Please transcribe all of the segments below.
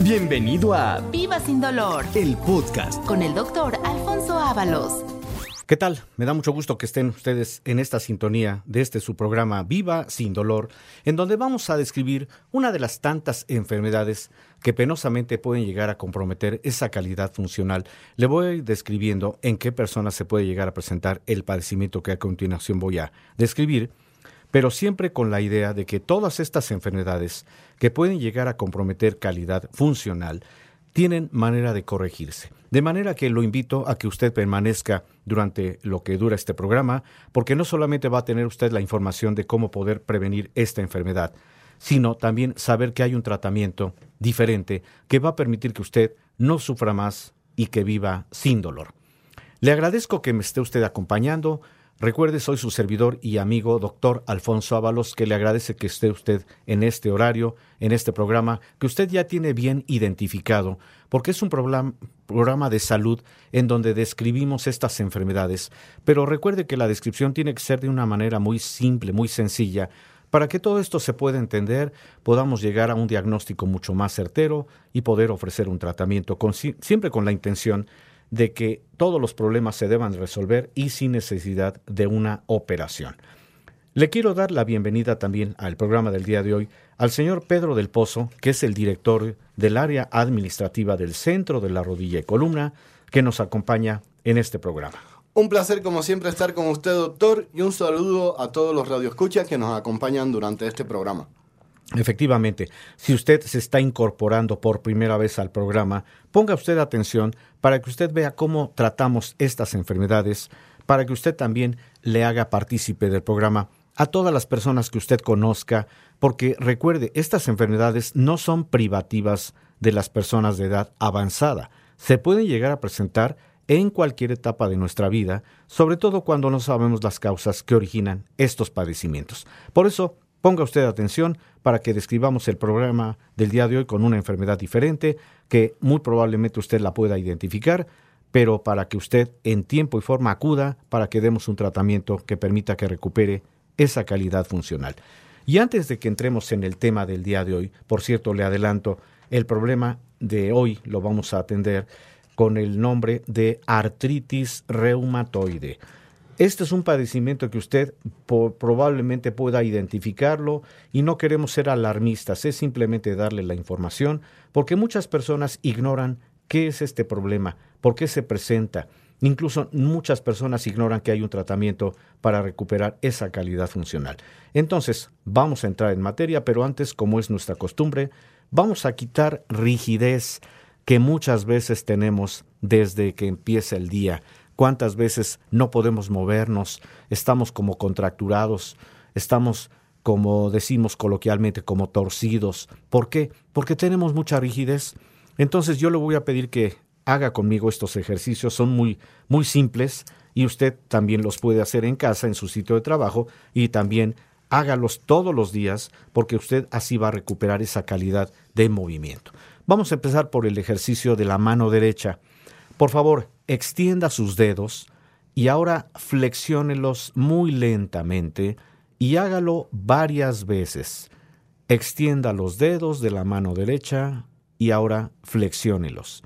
Bienvenido a Viva sin dolor el podcast. con el doctor Alfonso Ábalos. ¿Qué tal? Me da mucho gusto que estén ustedes en esta sintonía de este su programa Viva sin dolor, en donde vamos a describir una de las tantas enfermedades que penosamente pueden llegar a comprometer esa calidad funcional. Le voy describiendo en qué personas se puede llegar a presentar el padecimiento que a continuación voy a describir, pero siempre con la idea de que todas estas enfermedades que pueden llegar a comprometer calidad funcional tienen manera de corregirse. De manera que lo invito a que usted permanezca durante lo que dura este programa, porque no solamente va a tener usted la información de cómo poder prevenir esta enfermedad, sino también saber que hay un tratamiento diferente que va a permitir que usted no sufra más y que viva sin dolor. Le agradezco que me esté usted acompañando. Recuerde, soy su servidor y amigo, doctor Alfonso Ábalos, que le agradece que esté usted en este horario, en este programa, que usted ya tiene bien identificado, porque es un programa, de salud en donde describimos estas enfermedades. Pero recuerde que la descripción tiene que ser de una manera muy simple, muy sencilla, para que todo esto se pueda entender, podamos llegar a un diagnóstico mucho más certero y poder ofrecer un tratamiento, siempre con la intención de que todos los problemas se deban resolver y sin necesidad de una operación. Le quiero dar la bienvenida también al programa del día de hoy al señor Pedro del Pozo, que es el director del área administrativa del Centro de la Rodilla y Columna, que nos acompaña en este programa. Un placer como siempre estar con usted, doctor, y un saludo a todos los radioescuchas que nos acompañan durante este programa. Efectivamente, si usted se está incorporando por primera vez al programa, ponga usted atención para que usted vea cómo tratamos estas enfermedades, para que usted también le haga partícipe del programa a todas las personas que usted conozca, porque recuerde, estas enfermedades no son privativas de las personas de edad avanzada. Se pueden llegar a presentar en cualquier etapa de nuestra vida, sobre todo cuando no sabemos las causas que originan estos padecimientos. Por eso, Ponga usted atención para que describamos el programa del día de hoy con una enfermedad diferente que muy probablemente usted la pueda identificar, pero para que usted en tiempo y forma acuda para que demos un tratamiento que permita que recupere esa calidad funcional. Y antes de que entremos en el tema del día de hoy, por cierto, le adelanto, el problema de hoy lo vamos a atender con el nombre de artritis reumatoide. Este es un padecimiento que usted probablemente pueda identificarlo y no queremos ser alarmistas, es simplemente darle la información porque muchas personas ignoran qué es este problema, por qué se presenta. Incluso muchas personas ignoran que hay un tratamiento para recuperar esa calidad funcional. Entonces, vamos a entrar en materia, pero antes, como es nuestra costumbre, vamos a quitar rigidez que muchas veces tenemos desde que empieza el día cuántas veces no podemos movernos, estamos como contracturados, estamos como decimos coloquialmente, como torcidos. ¿Por qué? Porque tenemos mucha rigidez. Entonces yo le voy a pedir que haga conmigo estos ejercicios, son muy, muy simples y usted también los puede hacer en casa, en su sitio de trabajo y también hágalos todos los días porque usted así va a recuperar esa calidad de movimiento. Vamos a empezar por el ejercicio de la mano derecha. Por favor, extienda sus dedos y ahora flexiónelos muy lentamente y hágalo varias veces. Extienda los dedos de la mano derecha y ahora flexiónelos.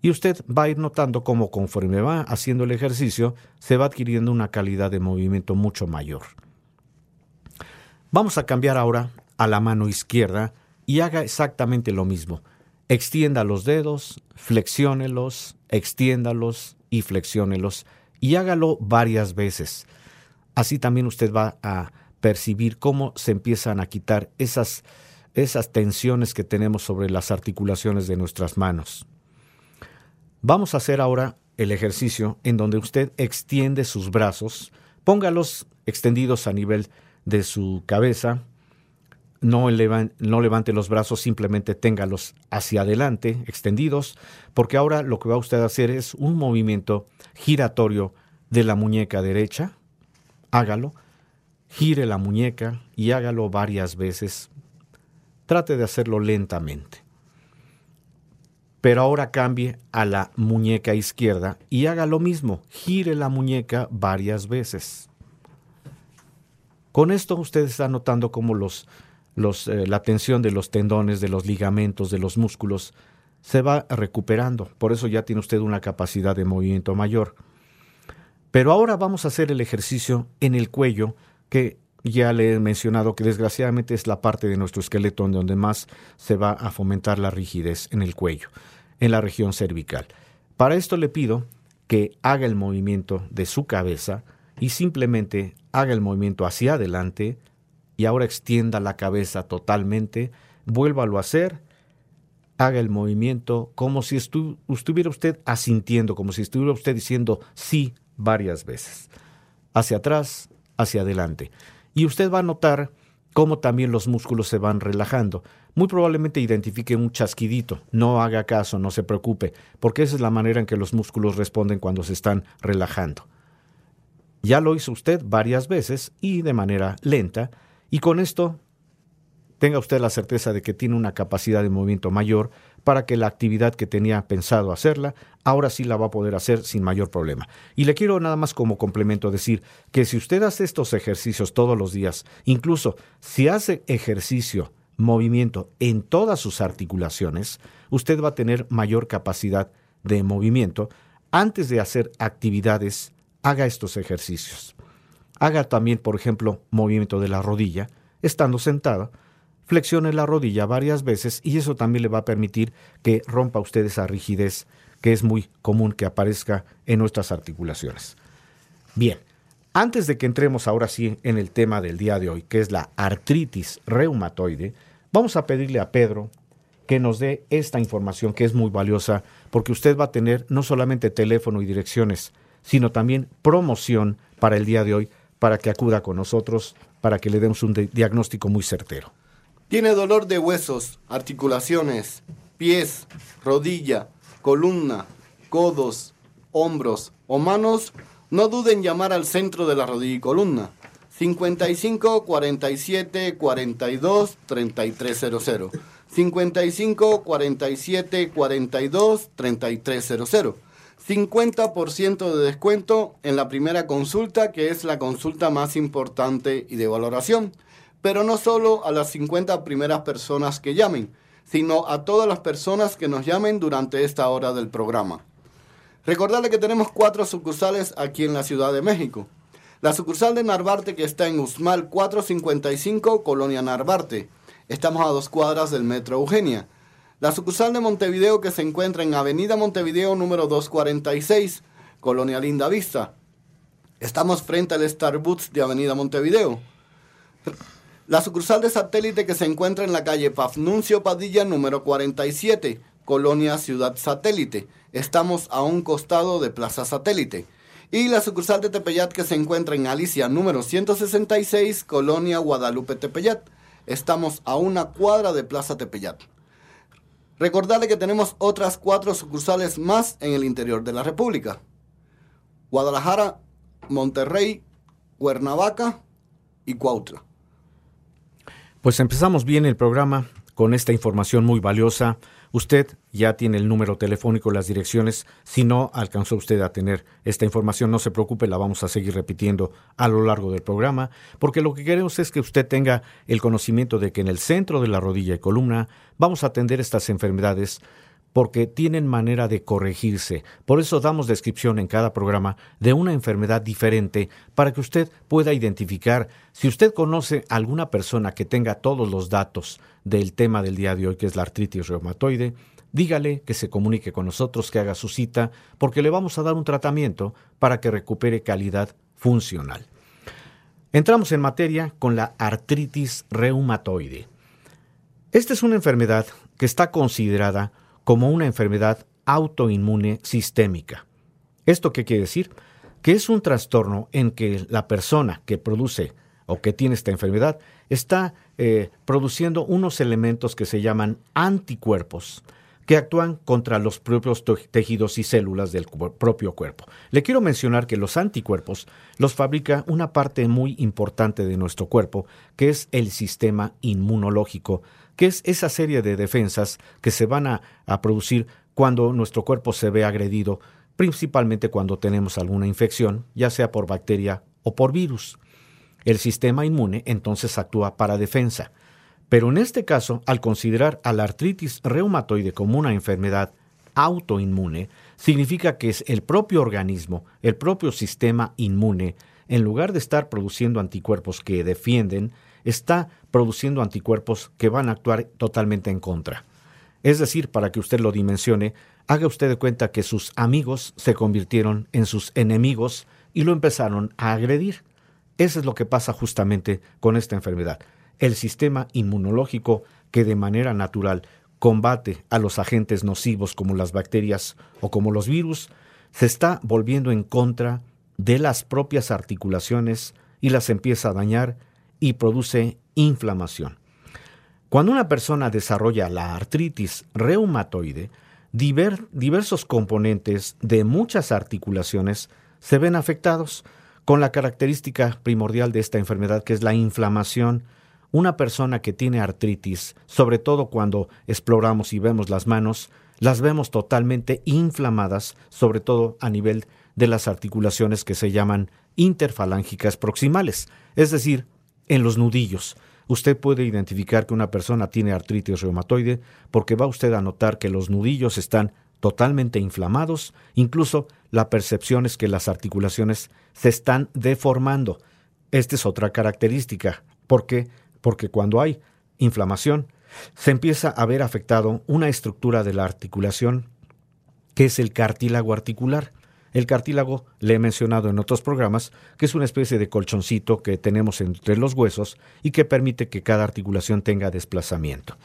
Y usted va a ir notando cómo conforme va haciendo el ejercicio se va adquiriendo una calidad de movimiento mucho mayor. Vamos a cambiar ahora a la mano izquierda y haga exactamente lo mismo. Extienda los dedos, flexiónelos, extiéndalos y flexiónelos y hágalo varias veces. Así también usted va a percibir cómo se empiezan a quitar esas, esas tensiones que tenemos sobre las articulaciones de nuestras manos. Vamos a hacer ahora el ejercicio en donde usted extiende sus brazos, póngalos extendidos a nivel de su cabeza, no, levante los brazos, simplemente téngalos hacia adelante, extendidos, porque ahora lo que va usted a hacer es un movimiento giratorio de la muñeca derecha. Hágalo, gire la muñeca y hágalo varias veces. Trate de hacerlo lentamente. Pero ahora cambie a la muñeca izquierda y haga lo mismo, gire la muñeca varias veces. Con esto usted está notando cómo los eh, la tensión de los tendones, de los ligamentos, de los músculos, se va recuperando. Por eso ya tiene usted una capacidad de movimiento mayor. Pero ahora vamos a hacer el ejercicio en el cuello, que ya le he mencionado que desgraciadamente es la parte de nuestro esqueleto donde más se va a fomentar la rigidez en el cuello, en la región cervical. Para esto le pido que haga el movimiento de su cabeza y simplemente haga el movimiento hacia adelante y ahora extienda la cabeza totalmente, vuélvalo a hacer, haga el movimiento como si estuviera usted asintiendo, como si estuviera usted diciendo sí varias veces, hacia atrás, hacia adelante. Y usted va a notar cómo también los músculos se van relajando. Muy probablemente identifique un chasquidito. No haga caso, no se preocupe, porque esa es la manera en que los músculos responden cuando se están relajando. Ya lo hizo usted varias veces y de manera lenta, y con esto tenga usted la certeza de que tiene una capacidad de movimiento mayor para que la actividad que tenía pensado hacerla, ahora sí la va a poder hacer sin mayor problema. Y le quiero nada más como complemento decir que si usted hace estos ejercicios todos los días, incluso si hace ejercicio, movimiento en todas sus articulaciones, usted va a tener mayor capacidad de movimiento. Antes de hacer actividades, haga estos ejercicios. Haga también, por ejemplo, movimiento de la rodilla, estando sentado, flexione la rodilla varias veces y eso también le va a permitir que rompa usted esa rigidez que es muy común que aparezca en nuestras articulaciones. Bien, antes de que entremos ahora sí en el tema del día de hoy, que es la artritis reumatoide, vamos a pedirle a Pedro que nos dé esta información que es muy valiosa porque usted va a tener no solamente teléfono y direcciones, sino también promoción para el día de hoy para que acuda con nosotros, para que le demos un diagnóstico muy certero. Tiene dolor de huesos, articulaciones, pies, rodilla, columna, codos, hombros o manos, no duden en llamar al centro de la rodilla y columna. 55 47 42 3300. 55 47 42 3300. 50% de descuento en la primera consulta, que es la consulta más importante y de valoración pero no solo a las 50 primeras personas que llamen, sino a todas las personas que nos llamen durante esta hora del programa. Recordarle que tenemos cuatro sucursales aquí en la Ciudad de México. La sucursal de Narvarte que está en Usmal 455, Colonia Narvarte. Estamos a dos cuadras del Metro Eugenia. La sucursal de Montevideo que se encuentra en Avenida Montevideo número 246, Colonia Linda Vista. Estamos frente al Starbucks de Avenida Montevideo. La sucursal de satélite que se encuentra en la calle Pafnuncio Padilla número 47, Colonia Ciudad Satélite. Estamos a un costado de Plaza Satélite. Y la sucursal de Tepeyat que se encuentra en Alicia número 166, Colonia Guadalupe Tepeyat. Estamos a una cuadra de Plaza Tepeyat. Recordarle que tenemos otras cuatro sucursales más en el interior de la República. Guadalajara, Monterrey, Cuernavaca y Cuautla. Pues empezamos bien el programa con esta información muy valiosa. Usted ya tiene el número telefónico, las direcciones. Si no alcanzó usted a tener esta información, no se preocupe, la vamos a seguir repitiendo a lo largo del programa, porque lo que queremos es que usted tenga el conocimiento de que en el centro de la rodilla y columna vamos a atender estas enfermedades porque tienen manera de corregirse. Por eso damos descripción en cada programa de una enfermedad diferente para que usted pueda identificar si usted conoce a alguna persona que tenga todos los datos del tema del día de hoy, que es la artritis reumatoide, dígale que se comunique con nosotros, que haga su cita, porque le vamos a dar un tratamiento para que recupere calidad funcional. Entramos en materia con la artritis reumatoide. Esta es una enfermedad que está considerada como una enfermedad autoinmune sistémica. ¿Esto qué quiere decir? Que es un trastorno en que la persona que produce o que tiene esta enfermedad está eh, produciendo unos elementos que se llaman anticuerpos que actúan contra los propios tejidos y células del propio cuerpo. Le quiero mencionar que los anticuerpos los fabrica una parte muy importante de nuestro cuerpo, que es el sistema inmunológico, que es esa serie de defensas que se van a, producir cuando nuestro cuerpo se ve agredido, principalmente cuando tenemos alguna infección, ya sea por bacteria o por virus. El sistema inmune entonces actúa para defensa. Pero en este caso, al considerar a la artritis reumatoide como una enfermedad autoinmune, significa que es el propio organismo, el propio sistema inmune, en lugar de estar produciendo anticuerpos que defienden, está produciendo anticuerpos que van a actuar totalmente en contra. Es decir, para que usted lo dimensione, haga usted de cuenta que sus amigos se convirtieron en sus enemigos y lo empezaron a agredir. Eso es lo que pasa justamente con esta enfermedad. El sistema inmunológico que de manera natural combate a los agentes nocivos como las bacterias o como los virus, se está volviendo en contra de las propias articulaciones y las empieza a dañar y produce inflamación. Cuando una persona desarrolla la artritis reumatoide, diversos componentes de muchas articulaciones se ven afectados, con la característica primordial de esta enfermedad que es la inflamación. Una persona que tiene artritis, sobre todo cuando exploramos y vemos las manos, las vemos totalmente inflamadas, sobre todo a nivel de las articulaciones que se llaman interfalángicas proximales, es decir, en los nudillos. Usted puede identificar que una persona tiene artritis reumatoide porque va usted a notar que los nudillos están totalmente inflamados, incluso la percepción es que las articulaciones se están deformando. Esta es otra característica. ¿Por qué? Porque cuando hay inflamación, se empieza a ver afectado una estructura de la articulación que es el cartílago articular. El cartílago, le he mencionado en otros programas, que es una especie de colchoncito que tenemos entre los huesos y que permite que cada articulación tenga desplazamiento.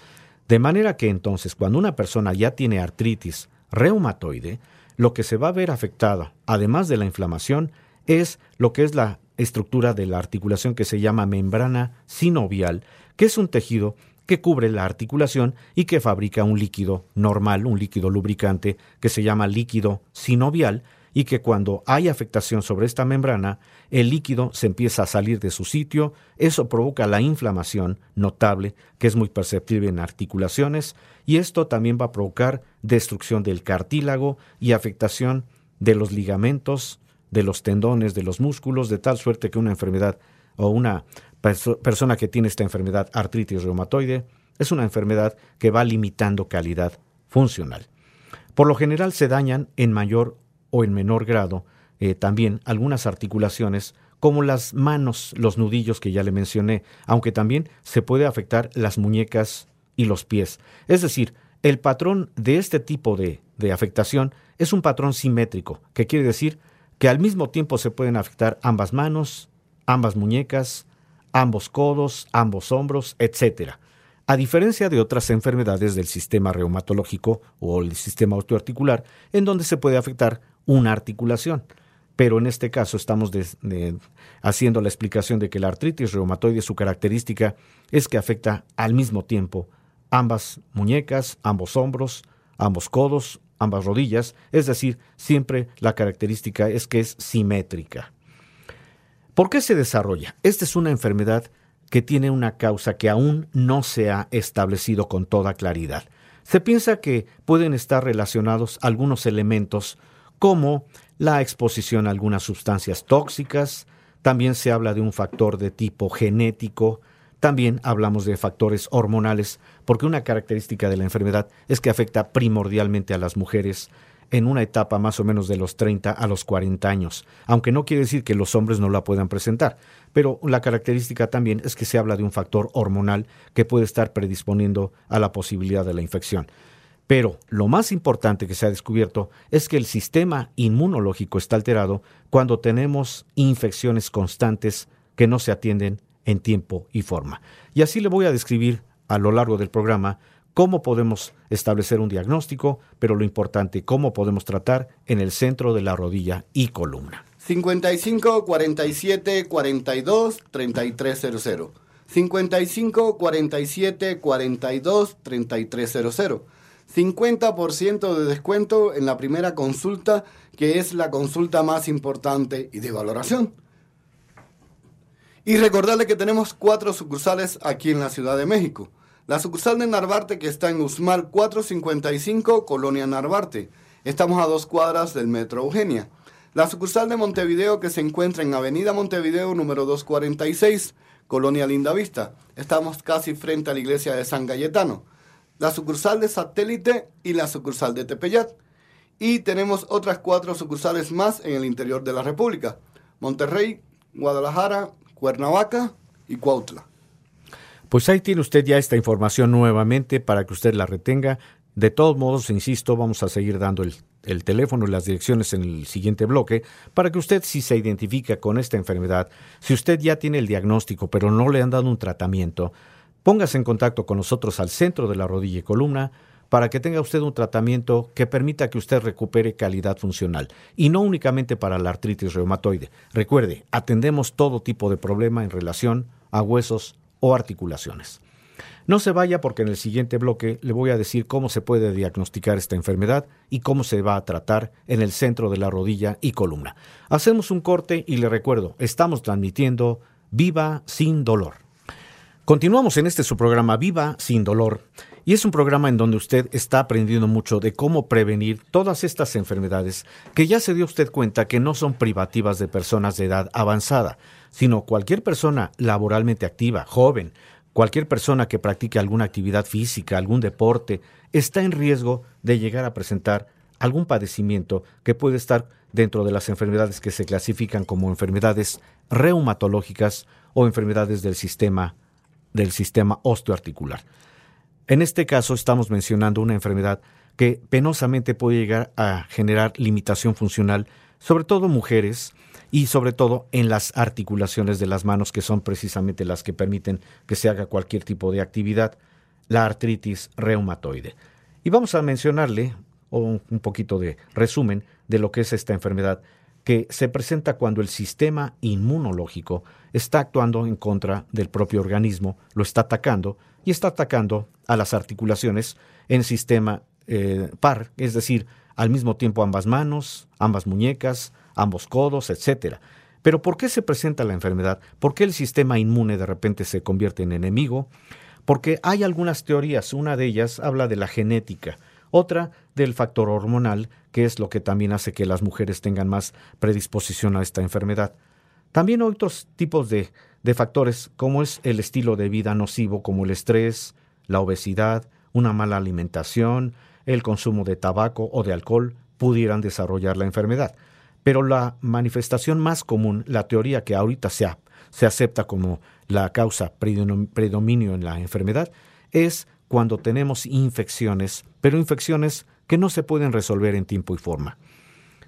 De manera que entonces cuando una persona ya tiene artritis reumatoide, lo que se va a ver afectado, además de la inflamación, es lo que es la estructura de la articulación que se llama membrana sinovial, que es un tejido que cubre la articulación y que fabrica un líquido normal, un líquido lubricante que se llama líquido sinovial, y que cuando hay afectación sobre esta membrana, el líquido se empieza a salir de su sitio, eso provoca la inflamación notable, que es muy perceptible en articulaciones, y esto también va a provocar destrucción del cartílago y afectación de los ligamentos, de los tendones, de los músculos, de tal suerte que una enfermedad o una persona que tiene esta enfermedad artritis reumatoide es una enfermedad que va limitando calidad funcional. Por lo general se dañan en mayor o en menor grado eh, también algunas articulaciones como las manos, los nudillos que ya le mencioné, aunque también se puede afectar las muñecas y los pies. Es decir, el patrón de este tipo de, de afectación es un patrón simétrico, que quiere decir que al mismo tiempo se pueden afectar ambas manos, ambas muñecas, ambos codos, ambos hombros, etc. A diferencia de otras enfermedades del sistema reumatológico o el sistema osteoarticular, en donde se puede afectar una articulación. Pero en este caso estamos haciendo la explicación de que la artritis reumatoide, su característica es que afecta al mismo tiempo ambas muñecas, ambos hombros, ambos codos, ambas rodillas, es decir, siempre la característica es que es simétrica. ¿Por qué se desarrolla? Esta es una enfermedad que tiene una causa que aún no se ha establecido con toda claridad. Se piensa que pueden estar relacionados algunos elementos como la exposición a algunas sustancias tóxicas, también se habla de un factor de tipo genético, también hablamos de factores hormonales, porque una característica de la enfermedad es que afecta primordialmente a las mujeres en una etapa más o menos de los 30 a los 40 años, aunque no quiere decir que los hombres no la puedan presentar, pero la característica también es que se habla de un factor hormonal que puede estar predisponiendo a la posibilidad de la infección. Pero lo más importante que se ha descubierto es que el sistema inmunológico está alterado cuando tenemos infecciones constantes que no se atienden en tiempo y forma. Y así le voy a describir a lo largo del programa cómo podemos establecer un diagnóstico, pero lo importante, cómo podemos tratar en el centro de la rodilla y columna. 55 47 42 3300. 55 47 42 3300. 50% de descuento en la primera consulta, que es la consulta más importante y de valoración. Y recordarle que tenemos cuatro sucursales aquí en la Ciudad de México. La sucursal de Narvarte que está en Usmal 455, Colonia Narvarte. Estamos a dos cuadras del Metro Eugenia. La sucursal de Montevideo que se encuentra en Avenida Montevideo número 246, Colonia Lindavista. Estamos casi frente a la iglesia de San Cayetano. La sucursal de Satélite y la sucursal de Tepeyat. Y tenemos otras cuatro sucursales más en el interior de la República. Monterrey, Guadalajara, Cuernavaca y Cuautla. Pues ahí tiene usted ya esta información nuevamente para que usted la retenga. De todos modos, insisto, vamos a seguir dando el, el, teléfono y las direcciones en el siguiente bloque para que usted, si se identifica con esta enfermedad, si usted ya tiene el diagnóstico pero no le han dado un tratamiento, póngase en contacto con nosotros al centro de la rodilla y columna para que tenga usted un tratamiento que permita que usted recupere calidad funcional y no únicamente para la artritis reumatoide. Recuerde, atendemos todo tipo de problema en relación a huesos o articulaciones. No se vaya porque en el siguiente bloque le voy a decir cómo se puede diagnosticar esta enfermedad y cómo se va a tratar en el centro de la rodilla y columna. Hacemos un corte y le recuerdo, estamos transmitiendo Viva sin dolor. Continuamos en este su programa Viva sin dolor. Y es un programa en donde usted está aprendiendo mucho de cómo prevenir todas estas enfermedades que ya se dio usted cuenta que no son privativas de personas de edad avanzada, sino cualquier persona laboralmente activa, joven, cualquier persona que practique alguna actividad física, algún deporte, está en riesgo de llegar a presentar algún padecimiento que puede estar dentro de las enfermedades que se clasifican como enfermedades reumatológicas o enfermedades del sistema del sistema osteoarticular. En este caso estamos mencionando una enfermedad que penosamente puede llegar a generar limitación funcional, sobre todo mujeres y sobre todo en las articulaciones de las manos, que son precisamente las que permiten que se haga cualquier tipo de actividad, la artritis reumatoide. Y vamos a mencionarle un poquito de resumen de lo que es esta enfermedad que se presenta cuando el sistema inmunológico está actuando en contra del propio organismo, lo está atacando y está atacando a las articulaciones en sistema eh, par, es decir, al mismo tiempo ambas manos, ambas muñecas, ambos codos, etc. Pero ¿por qué se presenta la enfermedad? ¿Por qué el sistema inmune de repente se convierte en enemigo? Porque hay algunas teorías, una de ellas habla de la genética, otra del factor hormonal, que es lo que también hace que las mujeres tengan más predisposición a esta enfermedad. También otros tipos de, factores, como es el estilo de vida nocivo, como el estrés, la obesidad, una mala alimentación, el consumo de tabaco o de alcohol, pudieran desarrollar la enfermedad. Pero la manifestación más común, la teoría que ahorita se acepta como la causa predominio en la enfermedad, es cuando tenemos infecciones, pero infecciones que no se pueden resolver en tiempo y forma.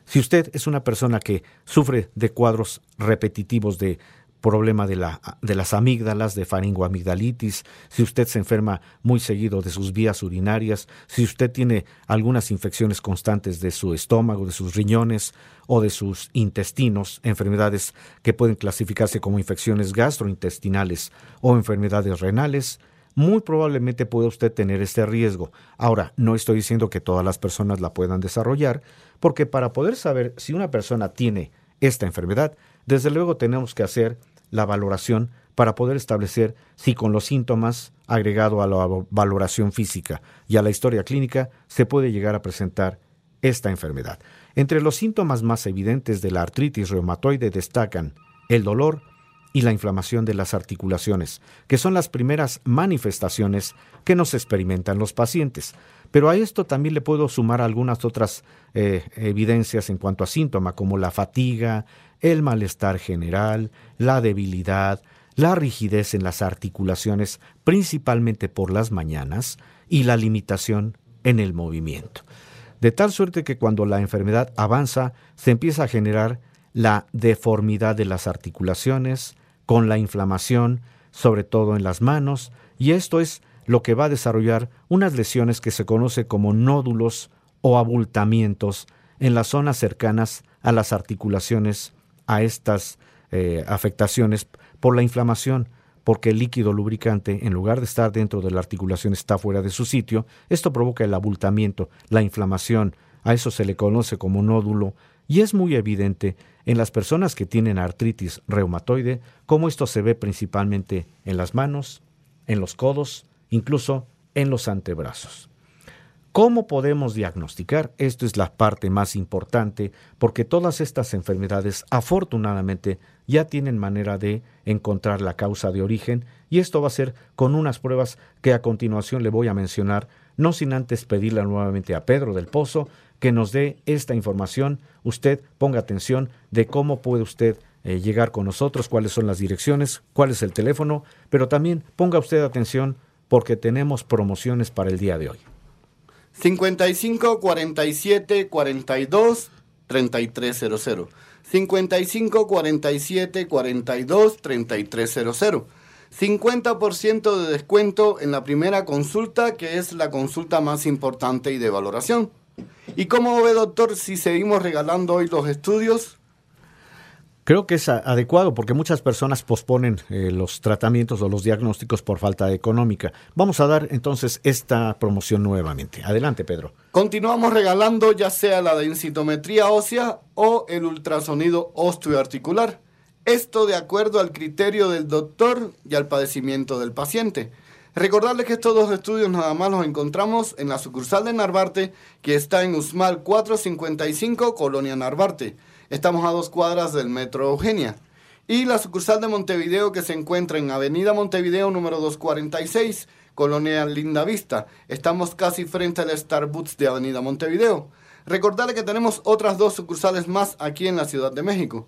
Si usted es una persona que sufre de cuadros repetitivos de problema de, la, de las amígdalas, de faringoamigdalitis, si usted se enferma muy seguido de sus vías urinarias, si usted tiene algunas infecciones constantes de su estómago, de sus riñones o de sus intestinos, enfermedades que pueden clasificarse como infecciones gastrointestinales o enfermedades renales, muy probablemente pueda usted tener este riesgo. Ahora, no estoy diciendo que todas las personas la puedan desarrollar, porque para poder saber si una persona tiene esta enfermedad, desde luego tenemos que hacer la valoración para poder establecer si con los síntomas, agregado a la valoración física y a la historia clínica, se puede llegar a presentar esta enfermedad. Entre los síntomas más evidentes de la artritis reumatoide destacan el dolor, y la inflamación de las articulaciones, que son las primeras manifestaciones que nos experimentan los pacientes. Pero a esto también le puedo sumar algunas otras eh, evidencias en cuanto a síntomas, como la fatiga, el malestar general, la debilidad, la rigidez en las articulaciones, principalmente por las mañanas, y la limitación en el movimiento. De tal suerte que cuando la enfermedad avanza, se empieza a generar la deformidad de las articulaciones, con la inflamación, sobre todo en las manos, y esto es lo que va a desarrollar unas lesiones que se conoce como nódulos o abultamientos en las zonas cercanas a las articulaciones, a estas eh, afectaciones por la inflamación, porque el líquido lubricante, en lugar de estar dentro de la articulación, está fuera de su sitio. Esto provoca el abultamiento, la inflamación. A eso se le conoce como nódulo y es muy evidente en las personas que tienen artritis reumatoide cómo esto se ve principalmente en las manos, en los codos, incluso en los antebrazos. ¿Cómo podemos diagnosticar? Esto es la parte más importante porque todas estas enfermedades afortunadamente ya tienen manera de encontrar la causa de origen y esto va a ser con unas pruebas que a continuación le voy a mencionar, no sin antes pedirle nuevamente a Pedro del Pozo que nos dé esta información. Usted ponga atención de cómo puede usted eh, llegar con nosotros, cuáles son las direcciones, cuál es el teléfono, pero también ponga usted atención porque tenemos promociones para el día de hoy. 55 47 42 3300. 55 47 42 3300. 50% de descuento en la primera consulta, que es la consulta más importante y de valoración. ¿Y cómo ve, doctor, si seguimos regalando hoy los estudios? Creo que es adecuado porque muchas personas posponen eh, los tratamientos o los diagnósticos por falta económica. Vamos a dar entonces esta promoción nuevamente. Adelante, Pedro. Continuamos regalando ya sea la densitometría ósea o el ultrasonido osteoarticular. Esto de acuerdo al criterio del doctor y al padecimiento del paciente. Recordarles que estos dos estudios nada más los encontramos en la sucursal de Narvarte, que está en Usmal 455, Colonia Narvarte. Estamos a dos cuadras del Metro Eugenia. Y la sucursal de Montevideo que se encuentra en Avenida Montevideo número 246, Colonia Linda Vista. Estamos casi frente al Starbucks de Avenida Montevideo. Recordarle que tenemos otras dos sucursales más aquí en la Ciudad de México.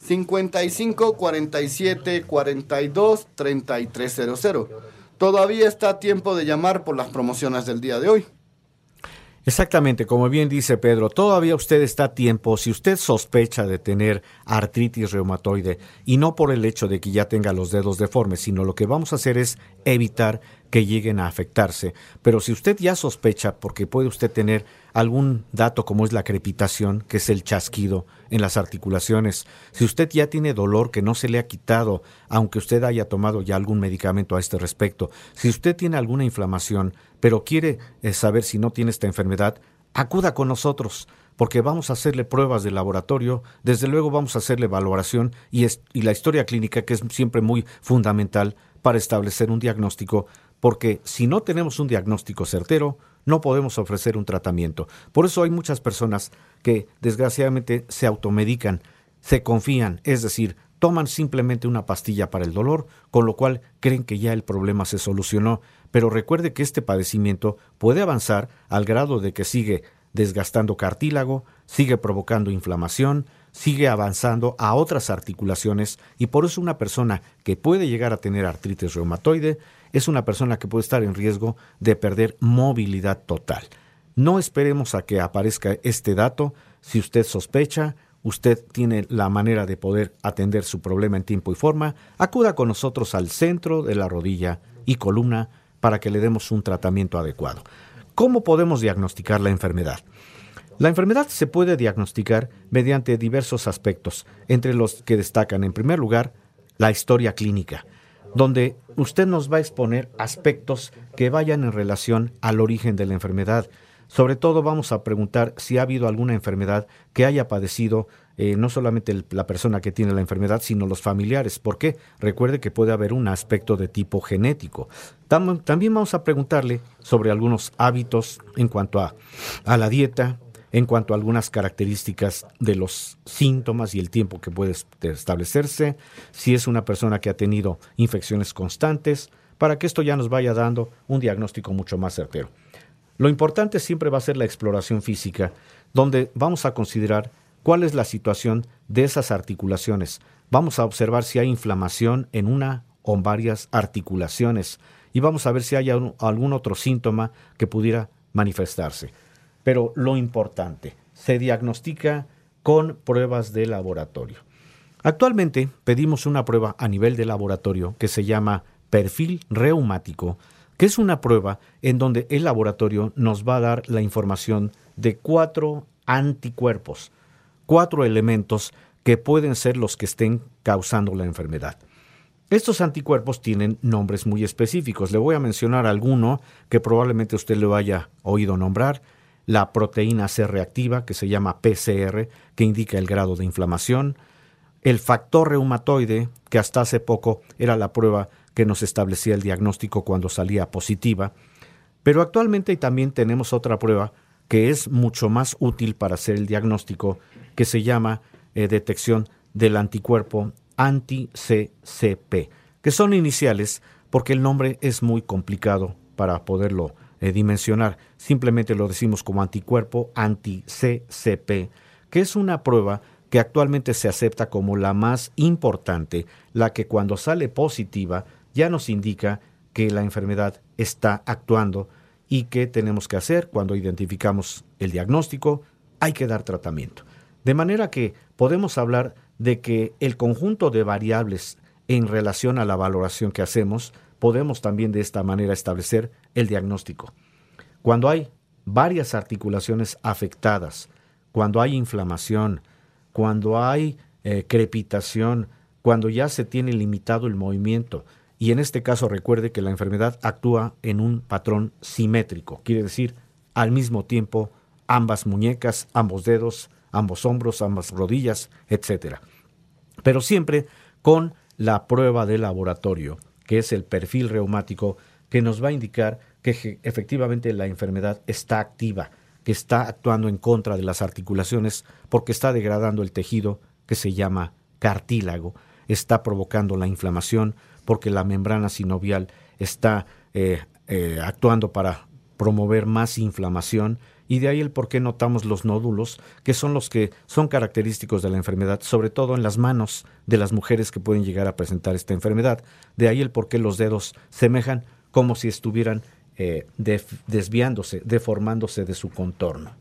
55 47 42 3300. Todavía está a tiempo de llamar por las promociones del día de hoy. Exactamente, como bien dice Pedro, todavía usted está a tiempo si usted sospecha de tener artritis reumatoide y no por el hecho de que ya tenga los dedos deformes, sino lo que vamos a hacer es evitar que lleguen a afectarse. Pero si usted ya sospecha, porque puede usted tener algún dato como es la crepitación, que es el chasquido en las articulaciones, si usted ya tiene dolor que no se le ha quitado, aunque usted haya tomado ya algún medicamento a este respecto, si usted tiene alguna inflamación, pero quiere eh, saber si no tiene esta enfermedad, acuda con nosotros porque vamos a hacerle pruebas de laboratorio, desde luego vamos a hacerle valoración y, y la historia clínica, que es siempre muy fundamental para establecer un diagnóstico porque si no tenemos un diagnóstico certero, no podemos ofrecer un tratamiento. Por eso hay muchas personas que desgraciadamente se automedican, se confían, es decir, toman simplemente una pastilla para el dolor, con lo cual creen que ya el problema se solucionó. Pero recuerde que este padecimiento puede avanzar al grado de que sigue desgastando cartílago, sigue provocando inflamación, sigue avanzando a otras articulaciones y por eso una persona que puede llegar a tener artritis reumatoide es una persona que puede estar en riesgo de perder movilidad total. No esperemos a que aparezca este dato. Si usted sospecha, usted tiene la manera de poder atender su problema en tiempo y forma, acuda con nosotros al centro de la rodilla y columna para que le demos un tratamiento adecuado. ¿Cómo podemos diagnosticar la enfermedad? La enfermedad se puede diagnosticar mediante diversos aspectos, entre los que destacan en primer lugar la historia clínica donde usted nos va a exponer aspectos que vayan en relación al origen de la enfermedad. Sobre todo vamos a preguntar si ha habido alguna enfermedad que haya padecido eh, no solamente la persona que tiene la enfermedad, sino los familiares. ¿Por qué? Recuerde que puede haber un aspecto de tipo genético. también vamos a preguntarle sobre algunos hábitos en cuanto a, a la dieta, en cuanto a algunas características de los síntomas y el tiempo que puede establecerse, si es una persona que ha tenido infecciones constantes, para que esto ya nos vaya dando un diagnóstico mucho más certero. Lo importante siempre va a ser la exploración física, donde vamos a considerar cuál es la situación de esas articulaciones. Vamos a observar si hay inflamación en una o varias articulaciones y vamos a ver si hay algún otro síntoma que pudiera manifestarse. Pero lo importante, se diagnostica con pruebas de laboratorio. Actualmente pedimos una prueba a nivel de laboratorio que se llama perfil reumático, que es una prueba en donde el laboratorio nos va a dar la información de cuatro anticuerpos, cuatro elementos que pueden ser los que estén causando la enfermedad. Estos anticuerpos tienen nombres muy específicos. Le voy a mencionar alguno que probablemente usted lo haya oído nombrar. La proteína C reactiva, que se llama PCR, que indica el grado de inflamación. El factor reumatoide, que hasta hace poco era la prueba que nos establecía el diagnóstico cuando salía positiva. Pero actualmente también tenemos otra prueba que es mucho más útil para hacer el diagnóstico, que se llama eh, detección del anticuerpo anti-CCP, que son iniciales porque el nombre es muy complicado para poderlo eh, dimensionar. Simplemente lo decimos como anticuerpo anti-CCP, que es una prueba que actualmente se acepta como la más importante, la que cuando sale positiva ya nos indica que la enfermedad está actuando y qué tenemos que hacer cuando identificamos el diagnóstico, hay que dar tratamiento. De manera que podemos hablar de que el conjunto de variables en relación a la valoración que hacemos, podemos también de esta manera establecer el diagnóstico. Cuando hay varias articulaciones afectadas, cuando hay inflamación, cuando hay eh, crepitación, cuando ya se tiene limitado el movimiento, y en este caso recuerde que la enfermedad actúa en un patrón simétrico, quiere decir al mismo tiempo ambas muñecas, ambos dedos, ambos hombros, ambas rodillas, etc. Pero siempre con la prueba de laboratorio, que es el perfil reumático, que nos va a indicar que efectivamente la enfermedad está activa, que está actuando en contra de las articulaciones porque está degradando el tejido que se llama cartílago, está provocando la inflamación, porque la membrana sinovial está eh, eh, actuando para promover más inflamación y de ahí el por qué notamos los nódulos, que son los que son característicos de la enfermedad, sobre todo en las manos de las mujeres que pueden llegar a presentar esta enfermedad. De ahí el por qué los dedos semejan como si estuvieran eh, desviándose, deformándose de su contorno.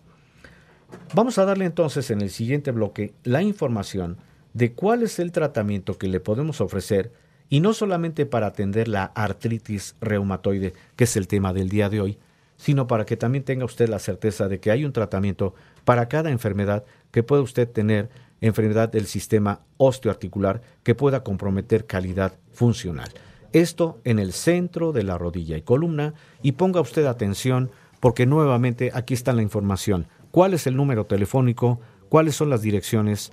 Vamos a darle entonces en el siguiente bloque la información de cuál es el tratamiento que le podemos ofrecer y no solamente para atender la artritis reumatoide, que es el tema del día de hoy, sino para que también tenga usted la certeza de que hay un tratamiento para cada enfermedad que puede usted tener, enfermedad del sistema osteoarticular que pueda comprometer calidad funcional. Esto en el centro de la rodilla y columna y ponga usted atención porque nuevamente aquí está la información. ¿Cuál es el número telefónico? ¿Cuáles son las direcciones?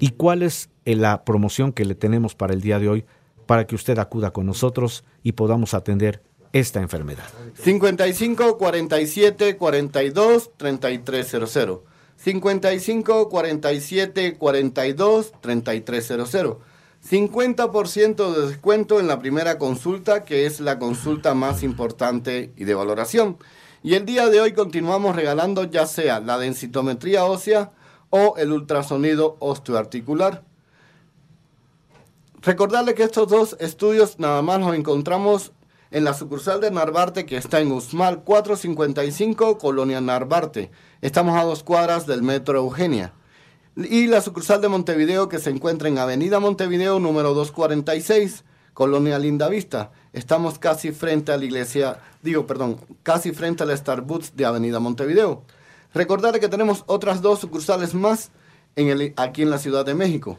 ¿Y cuál es la promoción que le tenemos para el día de hoy para que usted acuda con nosotros y podamos atender esta enfermedad. 55 47 42 3300. 55 47 42 3300. 50% de descuento en la primera consulta, que es la consulta más importante y de valoración. Y el día de hoy continuamos regalando ya sea la densitometría ósea o el ultrasonido osteoarticular. Recordarle que estos dos estudios nada más los encontramos en la sucursal de Narvarte que está en Usmal 455, Colonia Narvarte. Estamos a dos cuadras del Metro Eugenia. Y la sucursal de Montevideo que se encuentra en Avenida Montevideo número 246, Colonia Lindavista. Estamos casi frente a la iglesia, digo, perdón, casi frente al Starbucks de Avenida Montevideo. Recordarle que tenemos otras dos sucursales más aquí en la Ciudad de México.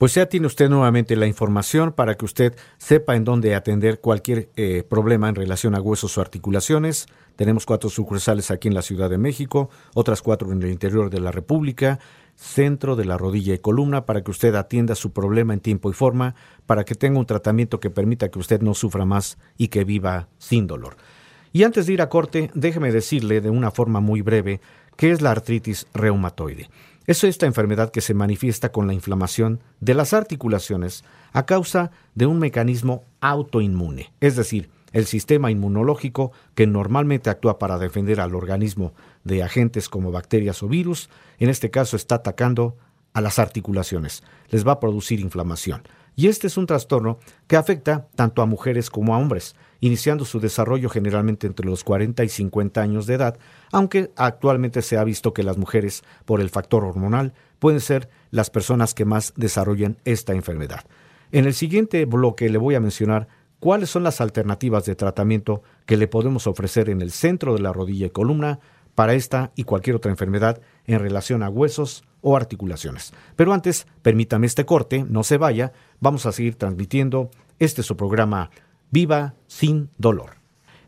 Pues ya tiene usted nuevamente la información para que usted sepa en dónde atender cualquier eh, problema en relación a huesos o articulaciones. Tenemos cuatro sucursales aquí en la Ciudad de México, otras cuatro en el interior de la República, centro de la rodilla y columna, para que usted atienda su problema en tiempo y forma, para que tenga un tratamiento que permita que usted no sufra más y que viva sin dolor. Y antes de ir a corte, déjeme decirle de una forma muy breve qué es la artritis reumatoide. Es esta enfermedad que se manifiesta con la inflamación de las articulaciones a causa de un mecanismo autoinmune, es decir, el sistema inmunológico que normalmente actúa para defender al organismo de agentes como bacterias o virus. En este caso está atacando a las articulaciones. Les va a producir inflamación. Y este es un trastorno que afecta tanto a mujeres como a hombres, iniciando su desarrollo generalmente entre los 40 y 50 años de edad, aunque actualmente se ha visto que las mujeres, por el factor hormonal, pueden ser las personas que más desarrollan esta enfermedad. En el siguiente bloque le voy a mencionar cuáles son las alternativas de tratamiento que le podemos ofrecer en el centro de la rodilla y columna para esta y cualquier otra enfermedad en relación a huesos o articulaciones. Pero antes, permítame este corte, no se vaya, vamos a seguir transmitiendo este su programa Viva sin dolor.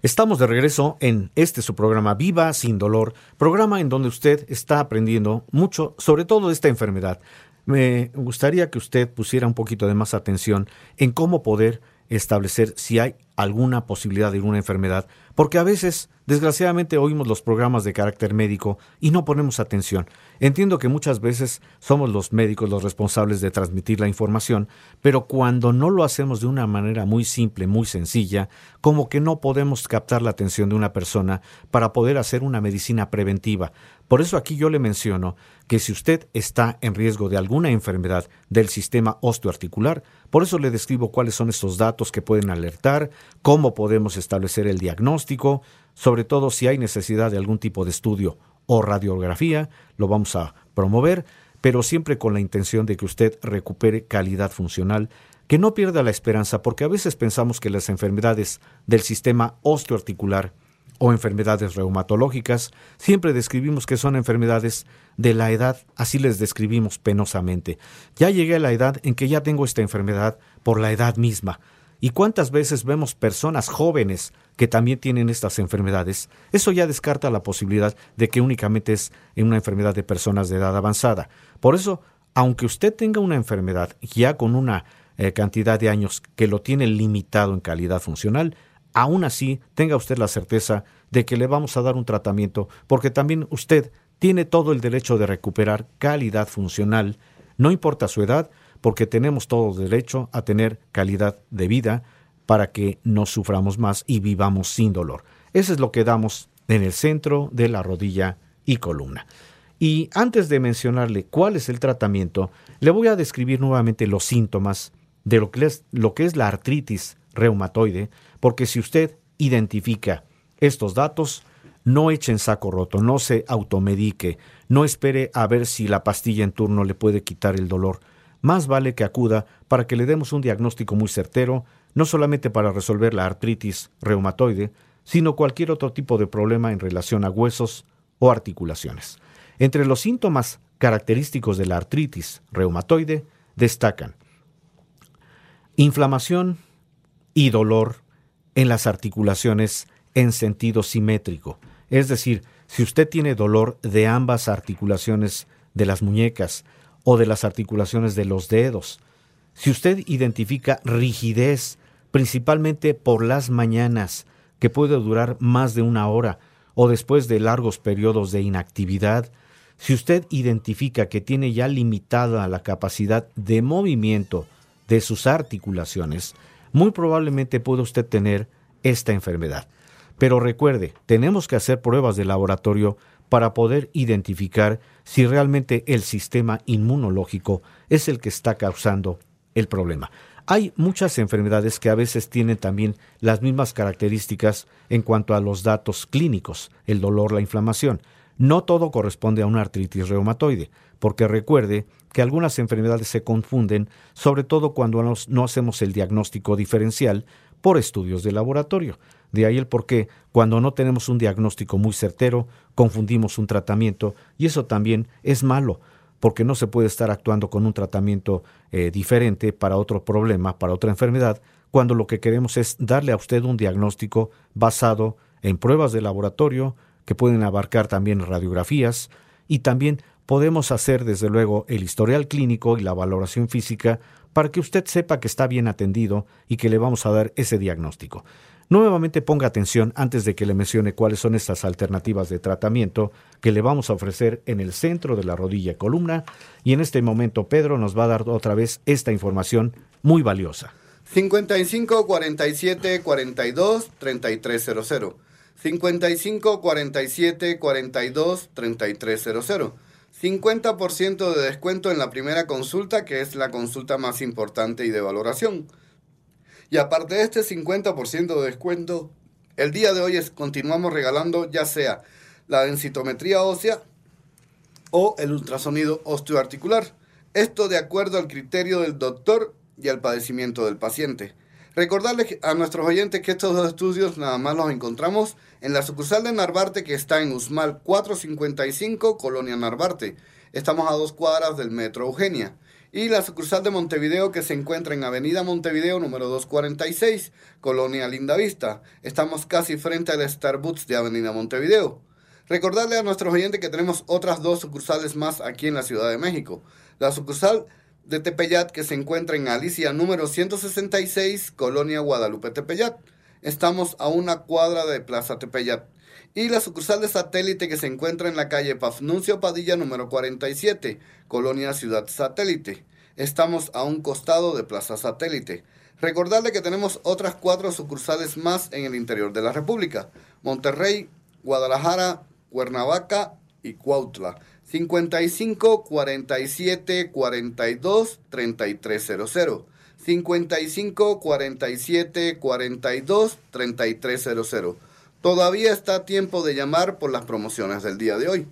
Estamos de regreso en este su programa Viva sin dolor, programa en donde usted está aprendiendo mucho sobre todo esta enfermedad. Me gustaría que usted pusiera un poquito de más atención en cómo poder establecer si hay alguna posibilidad de una enfermedad, porque a veces, desgraciadamente, oímos los programas de carácter médico y no ponemos atención. Entiendo que muchas veces somos los médicos los responsables de transmitir la información, pero cuando no lo hacemos de una manera muy simple, muy sencilla, como que no podemos captar la atención de una persona para poder hacer una medicina preventiva. Por eso aquí yo le menciono que si usted está en riesgo de alguna enfermedad del sistema osteoarticular, por eso le describo cuáles son estos datos que pueden alertar, cómo podemos establecer el diagnóstico, sobre todo si hay necesidad de algún tipo de estudio o radiografía, lo vamos a promover, pero siempre con la intención de que usted recupere calidad funcional, que no pierda la esperanza, porque a veces pensamos que las enfermedades del sistema osteoarticular o enfermedades reumatológicas, siempre describimos que son enfermedades de la edad, así les describimos penosamente. Ya llegué a la edad en que ya tengo esta enfermedad por la edad misma. ¿Y cuántas veces vemos personas jóvenes que también tienen estas enfermedades? Eso ya descarta la posibilidad de que únicamente es una enfermedad de personas de edad avanzada. Por eso, aunque usted tenga una enfermedad ya con una eh, cantidad de años que lo tiene limitado en calidad funcional, aún así tenga usted la certeza de que le vamos a dar un tratamiento, porque también usted tiene todo el derecho de recuperar calidad funcional, no importa su edad, porque tenemos todo derecho a tener calidad de vida para que no suframos más y vivamos sin dolor. Eso es lo que damos en el centro de la rodilla y columna. Y antes de mencionarle cuál es el tratamiento, le voy a describir nuevamente los síntomas de lo que es, lo que es la artritis reumatoide, porque si usted identifica estos datos, no eche saco roto, no se automedique, no espere a ver si la pastilla en turno le puede quitar el dolor. Más vale que acuda para que le demos un diagnóstico muy certero, no solamente para resolver la artritis reumatoide, sino cualquier otro tipo de problema en relación a huesos o articulaciones. Entre los síntomas característicos de la artritis reumatoide destacan inflamación y dolor en las articulaciones en sentido simétrico. Es decir, si usted tiene dolor de ambas articulaciones de las muñecas o de las articulaciones de los dedos, si usted identifica rigidez, principalmente por las mañanas, que puede durar más de una hora, o después de largos periodos de inactividad, si usted identifica que tiene ya limitada la capacidad de movimiento de sus articulaciones, muy probablemente puede usted tener esta enfermedad. Pero recuerde, tenemos que hacer pruebas de laboratorio para poder identificar si realmente el sistema inmunológico es el que está causando el problema. Hay muchas enfermedades que a veces tienen también las mismas características en cuanto a los datos clínicos, el dolor, la inflamación. No todo corresponde a una artritis reumatoide, porque recuerde que algunas enfermedades se confunden, sobre todo cuando no hacemos el diagnóstico diferencial por estudios de laboratorio. De ahí el por qué, cuando no tenemos un diagnóstico muy certero, confundimos un tratamiento y eso también es malo, porque no se puede estar actuando con un tratamiento eh, diferente para otro problema, para otra enfermedad, cuando lo que queremos es darle a usted un diagnóstico basado en pruebas de laboratorio, que pueden abarcar también radiografías, y también podemos hacer desde luego el historial clínico y la valoración física para que usted sepa que está bien atendido y que le vamos a dar ese diagnóstico. Nuevamente ponga atención antes de que le mencione cuáles son estas alternativas de tratamiento que le vamos a ofrecer en el centro de la rodilla y columna y en este momento Pedro nos va a dar otra vez esta información muy valiosa. 55 47 42 3300 55 47 42 3300. 50% de descuento en la primera consulta, que es la consulta más importante y de valoración. Y aparte de este 50% de descuento, el día de hoy es, continuamos regalando ya sea la densitometría ósea o el ultrasonido osteoarticular. Esto de acuerdo al criterio del doctor y al padecimiento del paciente. Recordarles a nuestros oyentes que estos dos estudios nada más los encontramos en la sucursal de Narvarte que está en Usmal 455, Colonia Narvarte. Estamos a dos cuadras del Metro Eugenia. Y la sucursal de Montevideo que se encuentra en Avenida Montevideo número 246, Colonia Lindavista. Estamos casi frente al Starbucks de Avenida Montevideo. Recordarle a nuestros oyentes que tenemos otras dos sucursales más aquí en la Ciudad de México. La sucursal de Tepeyat que se encuentra en Alicia número 166, Colonia Guadalupe Tepeyat. Estamos a una cuadra de Plaza Tepeyat. Y la sucursal de satélite que se encuentra en la calle Pafnuncio Padilla número 47, Colonia Ciudad Satélite. Estamos a un costado de Plaza Satélite. Recordarle que tenemos otras cuatro sucursales más en el interior de la República. Monterrey, Guadalajara, Cuernavaca y Cuautla. 55 47 42 3300. 55 47 42 3300. Todavía está a tiempo de llamar por las promociones del día de hoy.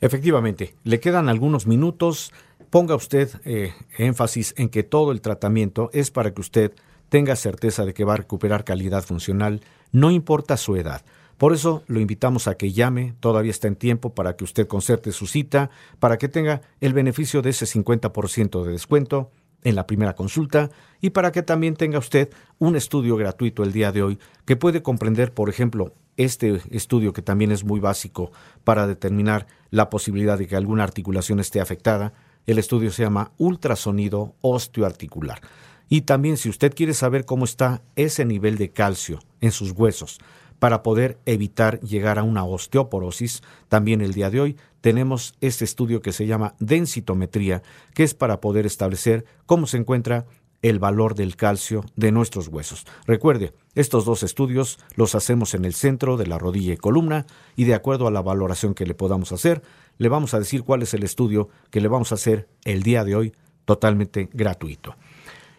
Efectivamente, le quedan algunos minutos. Ponga usted eh, énfasis en que todo el tratamiento es para que usted tenga certeza de que va a recuperar calidad funcional, no importa su edad. Por eso lo invitamos a que llame, todavía está en tiempo para que usted concerte su cita, para que tenga el beneficio de ese 50% de descuento en la primera consulta y para que también tenga usted un estudio gratuito el día de hoy que puede comprender, por ejemplo, este estudio que también es muy básico para determinar la posibilidad de que alguna articulación esté afectada. El estudio se llama ultrasonido osteoarticular. Y también si usted quiere saber cómo está ese nivel de calcio en sus huesos, para poder evitar llegar a una osteoporosis. También el día de hoy tenemos este estudio que se llama densitometría, que es para poder establecer cómo se encuentra el valor del calcio de nuestros huesos. Recuerde, estos dos estudios los hacemos en el centro de la rodilla y columna y de acuerdo a la valoración que le podamos hacer, le vamos a decir cuál es el estudio que le vamos a hacer el día de hoy totalmente gratuito.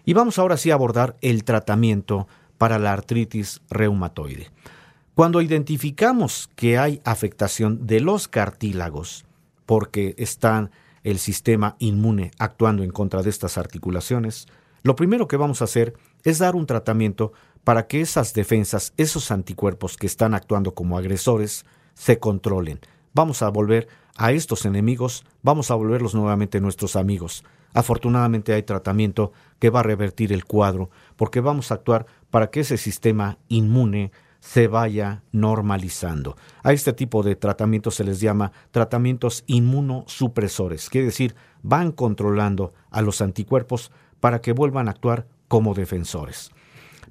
Y vamos ahora sí a abordar el tratamiento para la artritis reumatoide. Cuando identificamos que hay afectación de los cartílagos, porque está el sistema inmune actuando en contra de estas articulaciones, lo primero que vamos a hacer es dar un tratamiento para que esas defensas, esos anticuerpos que están actuando como agresores, se controlen. Vamos a volver a estos enemigos, vamos a volverlos nuevamente nuestros amigos. Afortunadamente hay tratamiento que va a revertir el cuadro, porque vamos a actuar para que ese sistema inmune se vaya normalizando. A este tipo de tratamientos se les llama tratamientos inmunosupresores, quiere decir, van controlando a los anticuerpos para que vuelvan a actuar como defensores.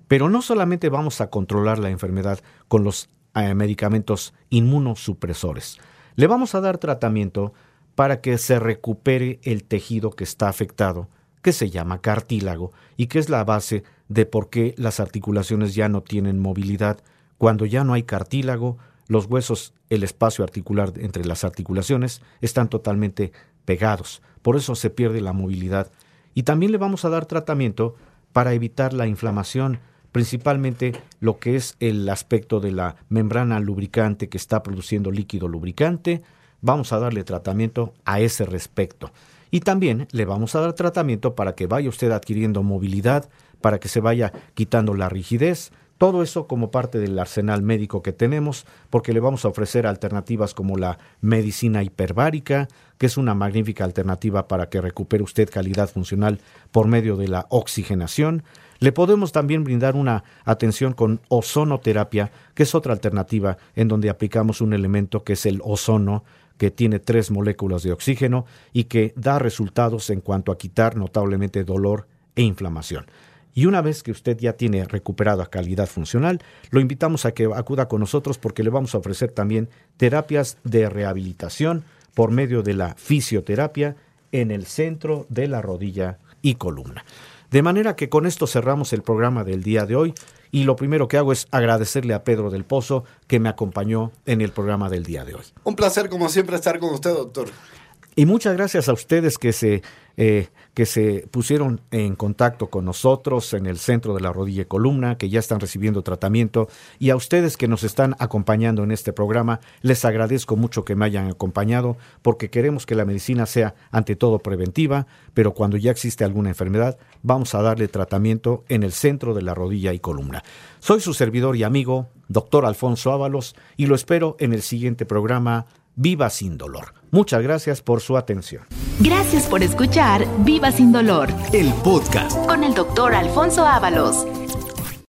Pero no solamente vamos a controlar la enfermedad con los eh, medicamentos inmunosupresores, le vamos a dar tratamiento para que se recupere el tejido que está afectado, que se llama cartílago y que es la base de por qué las articulaciones ya no tienen movilidad cuando ya no hay cartílago, los huesos, el espacio articular entre las articulaciones están totalmente pegados. Por eso se pierde la movilidad. Y también le vamos a dar tratamiento para evitar la inflamación, principalmente lo que es el aspecto de la membrana lubricante que está produciendo líquido lubricante. Vamos a darle tratamiento a ese respecto. Y también le vamos a dar tratamiento para que vaya usted adquiriendo movilidad, para que se vaya quitando la rigidez, todo eso como parte del arsenal médico que tenemos, porque le vamos a ofrecer alternativas como la medicina hiperbárica, que es una magnífica alternativa para que recupere usted calidad funcional por medio de la oxigenación. Le podemos también brindar una atención con ozonoterapia, que es otra alternativa en donde aplicamos un elemento que es el ozono, que tiene tres moléculas de oxígeno y que da resultados en cuanto a quitar notablemente dolor e inflamación. Y una vez que usted ya tiene recuperada calidad funcional, lo invitamos a que acuda con nosotros porque le vamos a ofrecer también terapias de rehabilitación por medio de la fisioterapia en el centro de la rodilla y columna. De manera que con esto cerramos el programa del día de hoy y lo primero que hago es agradecerle a Pedro del Pozo que me acompañó en el programa del día de hoy. Un placer como siempre estar con usted, doctor. Y muchas gracias a ustedes que se, eh, que se pusieron en contacto con nosotros en el centro de la rodilla y columna, que ya están recibiendo tratamiento, y a ustedes que nos están acompañando en este programa, les agradezco mucho que me hayan acompañado, porque queremos que la medicina sea ante todo preventiva, pero cuando ya existe alguna enfermedad, vamos a darle tratamiento en el centro de la rodilla y columna. Soy su servidor y amigo, doctor Alfonso Ábalos, y lo espero en el siguiente programa Viva sin dolor. Muchas gracias por su atención. Gracias por escuchar Viva sin dolor El podcast. con el doctor Alfonso Ábalos.